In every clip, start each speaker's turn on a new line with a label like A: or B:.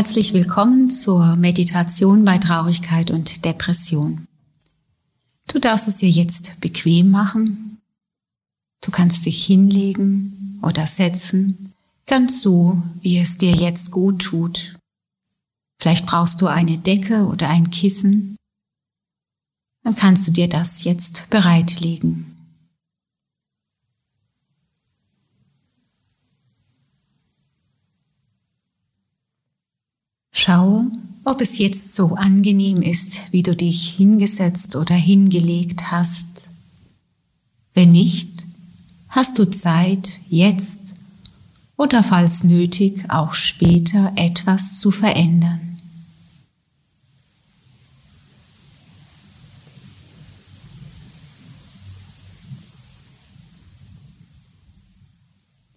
A: Herzlich willkommen zur Meditation bei Traurigkeit und Depression. Du darfst es dir jetzt bequem machen. Du kannst dich hinlegen oder setzen, ganz so, wie es dir jetzt gut tut. Vielleicht brauchst du eine Decke oder ein Kissen. Dann kannst du dir das jetzt bereitlegen. Schaue, ob es jetzt so angenehm ist, wie du dich hingesetzt oder hingelegt hast. Wenn nicht, hast du Zeit, jetzt oder falls nötig auch später etwas zu verändern.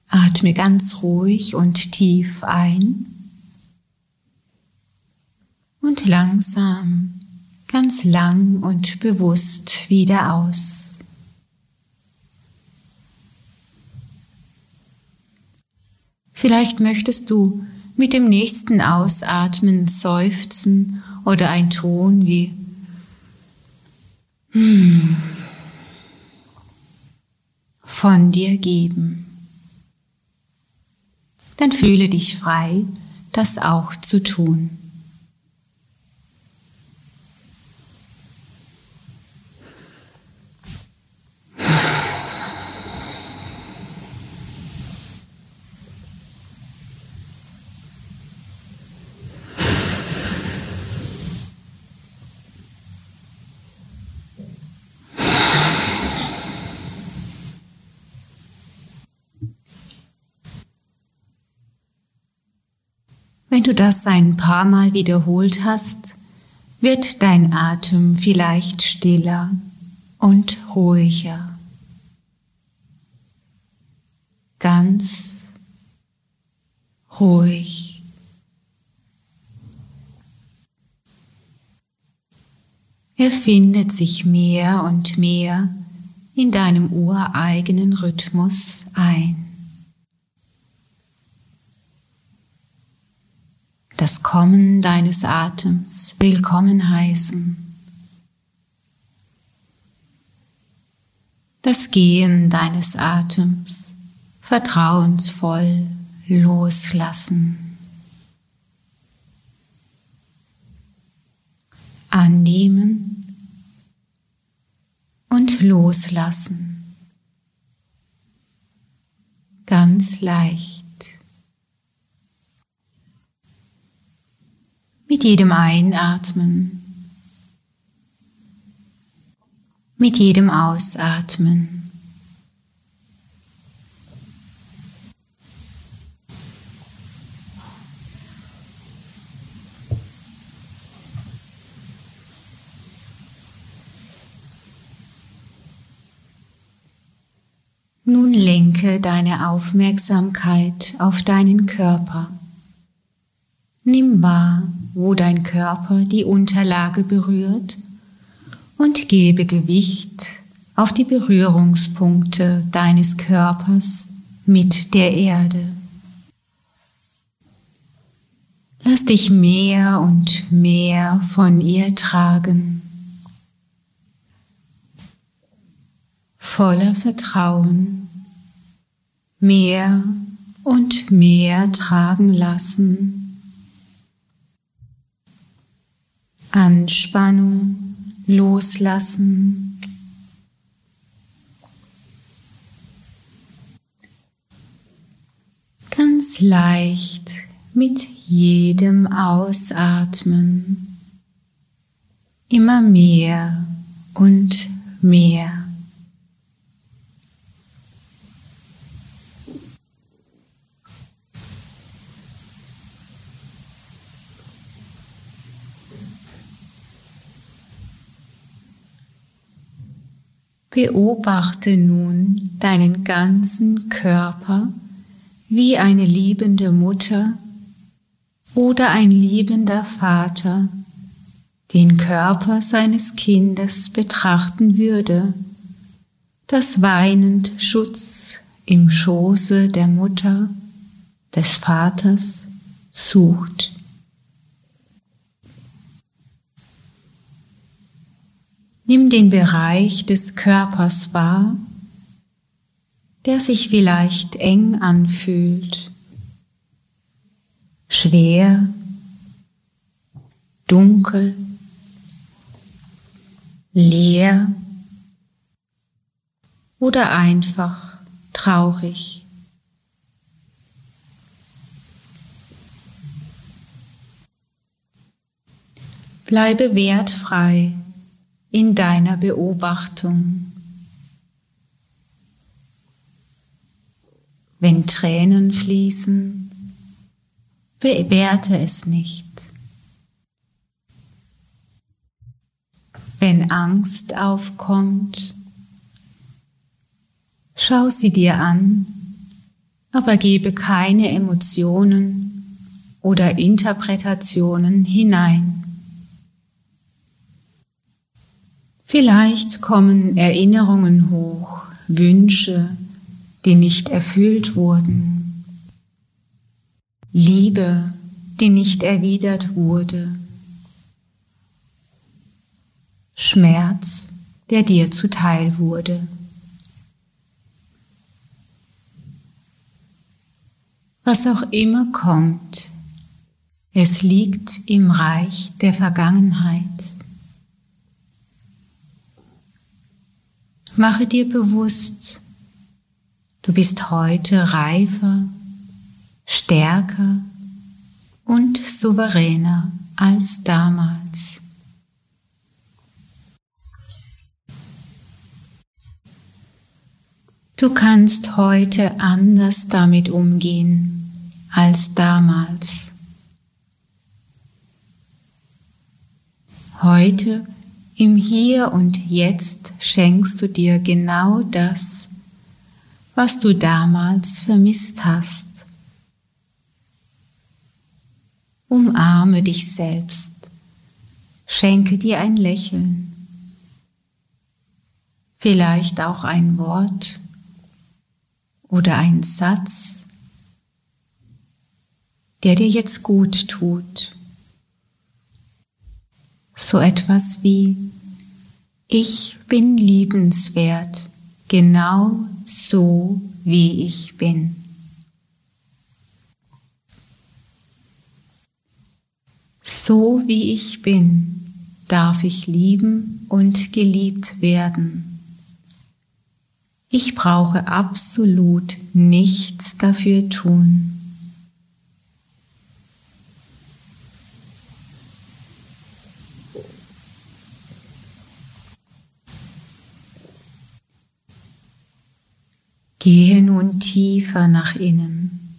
A: Atme ganz ruhig und tief ein langsam, ganz lang und bewusst wieder aus. Vielleicht möchtest du mit dem nächsten Ausatmen seufzen oder ein Ton wie hm von dir geben. Dann fühle dich frei, das auch zu tun. Du das ein paar Mal wiederholt hast, wird dein Atem vielleicht stiller und ruhiger. Ganz ruhig. Er findet sich mehr und mehr in deinem ureigenen Rhythmus ein. Das Kommen deines Atems willkommen heißen. Das Gehen deines Atems vertrauensvoll loslassen. Annehmen und loslassen. Ganz leicht. Mit jedem Einatmen, mit jedem Ausatmen. Nun lenke deine Aufmerksamkeit auf deinen Körper. Nimm wahr, wo dein Körper die Unterlage berührt und gebe Gewicht auf die Berührungspunkte deines Körpers mit der Erde. Lass dich mehr und mehr von ihr tragen. Voller Vertrauen mehr und mehr tragen lassen Anspannung loslassen. Ganz leicht mit jedem Ausatmen immer mehr und mehr. Beobachte nun deinen ganzen Körper wie eine liebende Mutter oder ein liebender Vater den Körper seines Kindes betrachten würde, das weinend Schutz im Schoße der Mutter, des Vaters sucht. Nimm den Bereich des Körpers wahr, der sich vielleicht eng anfühlt, schwer, dunkel, leer oder einfach traurig. Bleibe wertfrei in deiner Beobachtung. Wenn Tränen fließen, bewerte es nicht. Wenn Angst aufkommt, schau sie dir an, aber gebe keine Emotionen oder Interpretationen hinein. Vielleicht kommen Erinnerungen hoch, Wünsche, die nicht erfüllt wurden, Liebe, die nicht erwidert wurde, Schmerz, der dir zuteil wurde. Was auch immer kommt, es liegt im Reich der Vergangenheit. Mache dir bewusst, du bist heute reifer, stärker und souveräner als damals. Du kannst heute anders damit umgehen als damals. Heute im Hier und Jetzt schenkst du dir genau das, was du damals vermisst hast. Umarme dich selbst, schenke dir ein Lächeln, vielleicht auch ein Wort oder ein Satz, der dir jetzt gut tut. So etwas wie, ich bin liebenswert, genau so wie ich bin. So wie ich bin, darf ich lieben und geliebt werden. Ich brauche absolut nichts dafür tun. Gehe nun tiefer nach innen,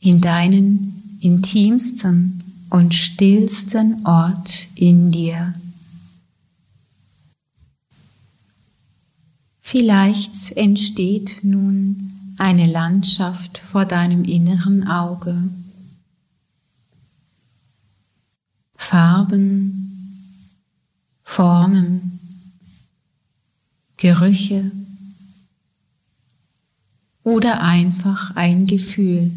A: in deinen intimsten und stillsten Ort in dir. Vielleicht entsteht nun eine Landschaft vor deinem inneren Auge. Farben, Formen, Gerüche, oder einfach ein Gefühl.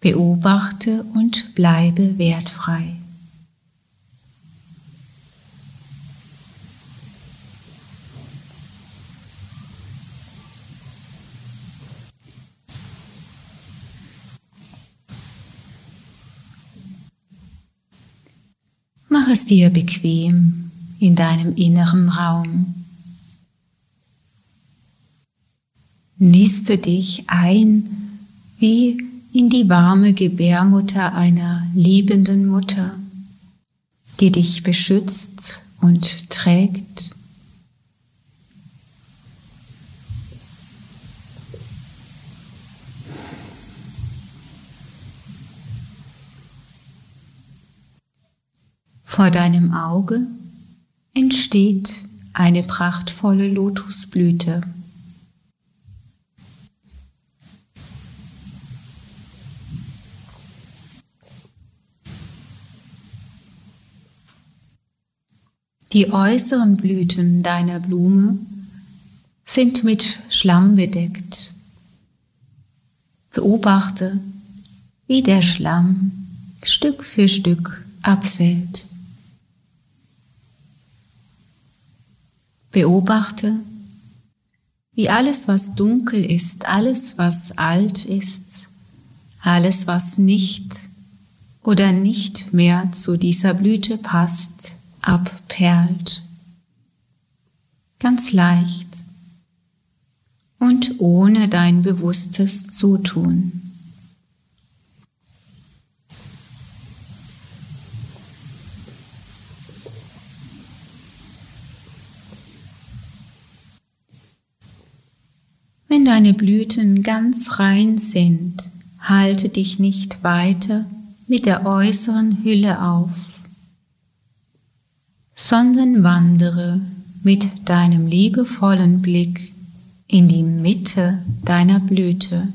A: Beobachte und bleibe wertfrei. Mach es dir bequem in deinem inneren Raum. Niste dich ein wie in die warme Gebärmutter einer liebenden Mutter, die dich beschützt und trägt. Vor deinem Auge entsteht eine prachtvolle Lotusblüte. Die äußeren Blüten deiner Blume sind mit Schlamm bedeckt. Beobachte, wie der Schlamm Stück für Stück abfällt. Beobachte, wie alles, was dunkel ist, alles, was alt ist, alles, was nicht oder nicht mehr zu dieser Blüte passt, abperlt. Ganz leicht und ohne dein bewusstes Zutun. Wenn deine Blüten ganz rein sind, halte dich nicht weiter mit der äußeren Hülle auf, sondern wandere mit deinem liebevollen Blick in die Mitte deiner Blüte.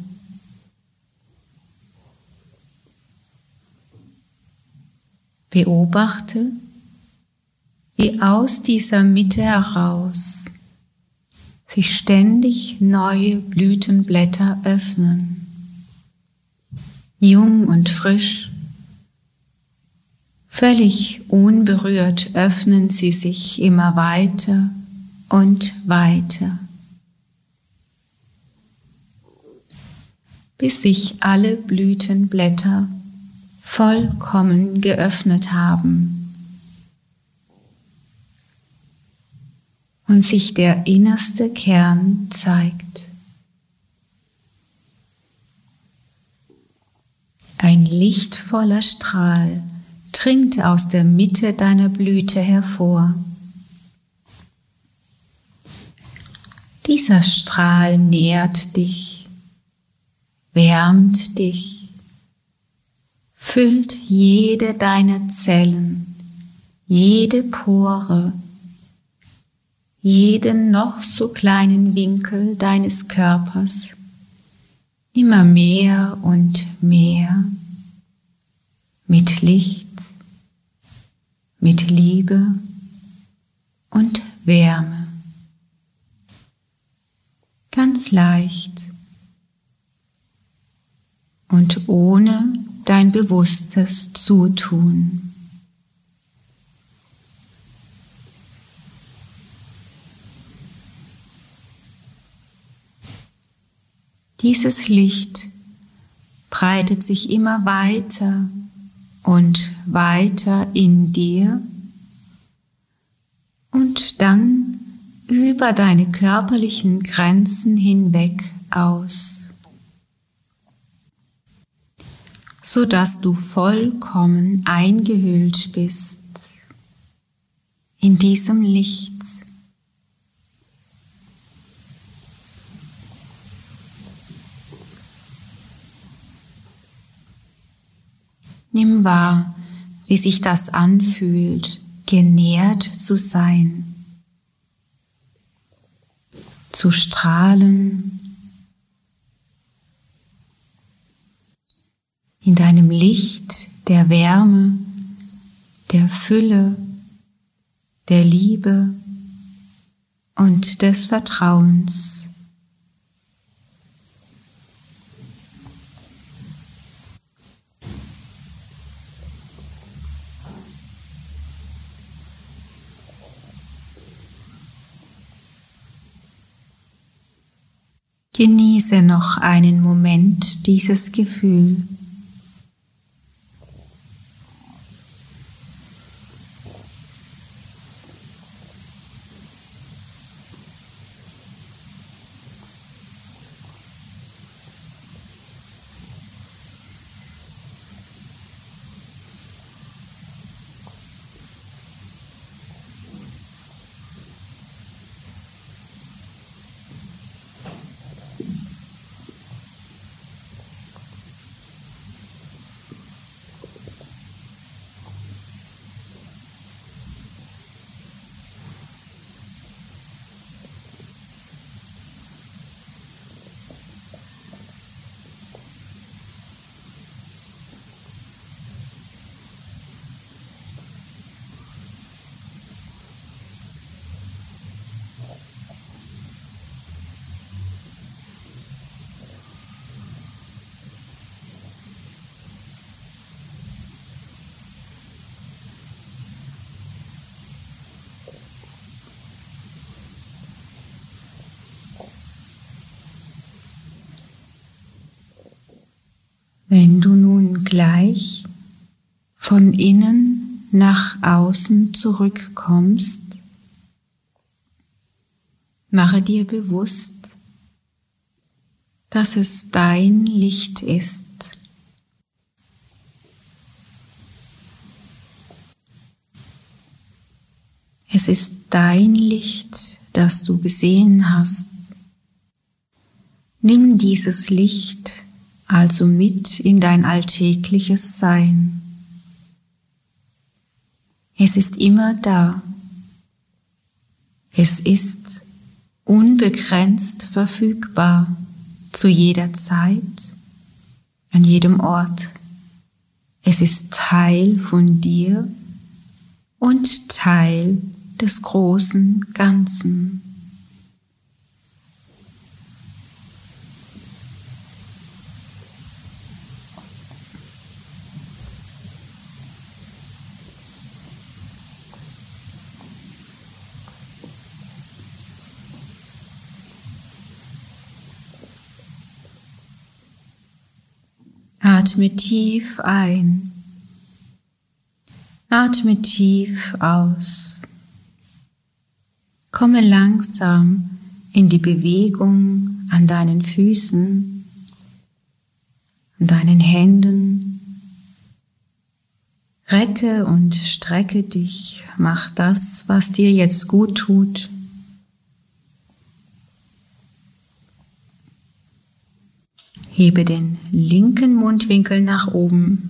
A: Beobachte, wie aus dieser Mitte heraus sich ständig neue Blütenblätter öffnen. Jung und frisch, völlig unberührt öffnen sie sich immer weiter und weiter, bis sich alle Blütenblätter vollkommen geöffnet haben. und sich der innerste Kern zeigt. Ein lichtvoller Strahl dringt aus der Mitte deiner Blüte hervor. Dieser Strahl nährt dich, wärmt dich, füllt jede deiner Zellen, jede Pore, jeden noch so kleinen Winkel deines Körpers immer mehr und mehr mit Licht, mit Liebe und Wärme. Ganz leicht und ohne dein bewusstes Zutun. Dieses Licht breitet sich immer weiter und weiter in dir und dann über deine körperlichen Grenzen hinweg aus, so dass du vollkommen eingehüllt bist in diesem Licht. Nimm wahr, wie sich das anfühlt, genährt zu sein, zu strahlen, in deinem Licht der Wärme, der Fülle, der Liebe und des Vertrauens. Genieße noch einen Moment dieses Gefühl. Wenn du nun gleich von innen nach außen zurückkommst, mache dir bewusst, dass es dein Licht ist. Es ist dein Licht, das du gesehen hast. Nimm dieses Licht also mit in dein alltägliches Sein. Es ist immer da. Es ist unbegrenzt verfügbar zu jeder Zeit, an jedem Ort. Es ist Teil von dir und Teil des großen Ganzen. Atme tief ein. Atme tief aus. Komme langsam in die Bewegung an deinen Füßen, an deinen Händen. Recke und strecke dich, mach das, was dir jetzt gut tut. Hebe den linken Mundwinkel nach oben.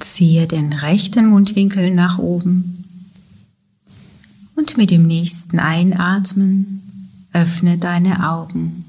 A: Ziehe den rechten Mundwinkel nach oben. Und mit dem nächsten Einatmen öffne deine Augen.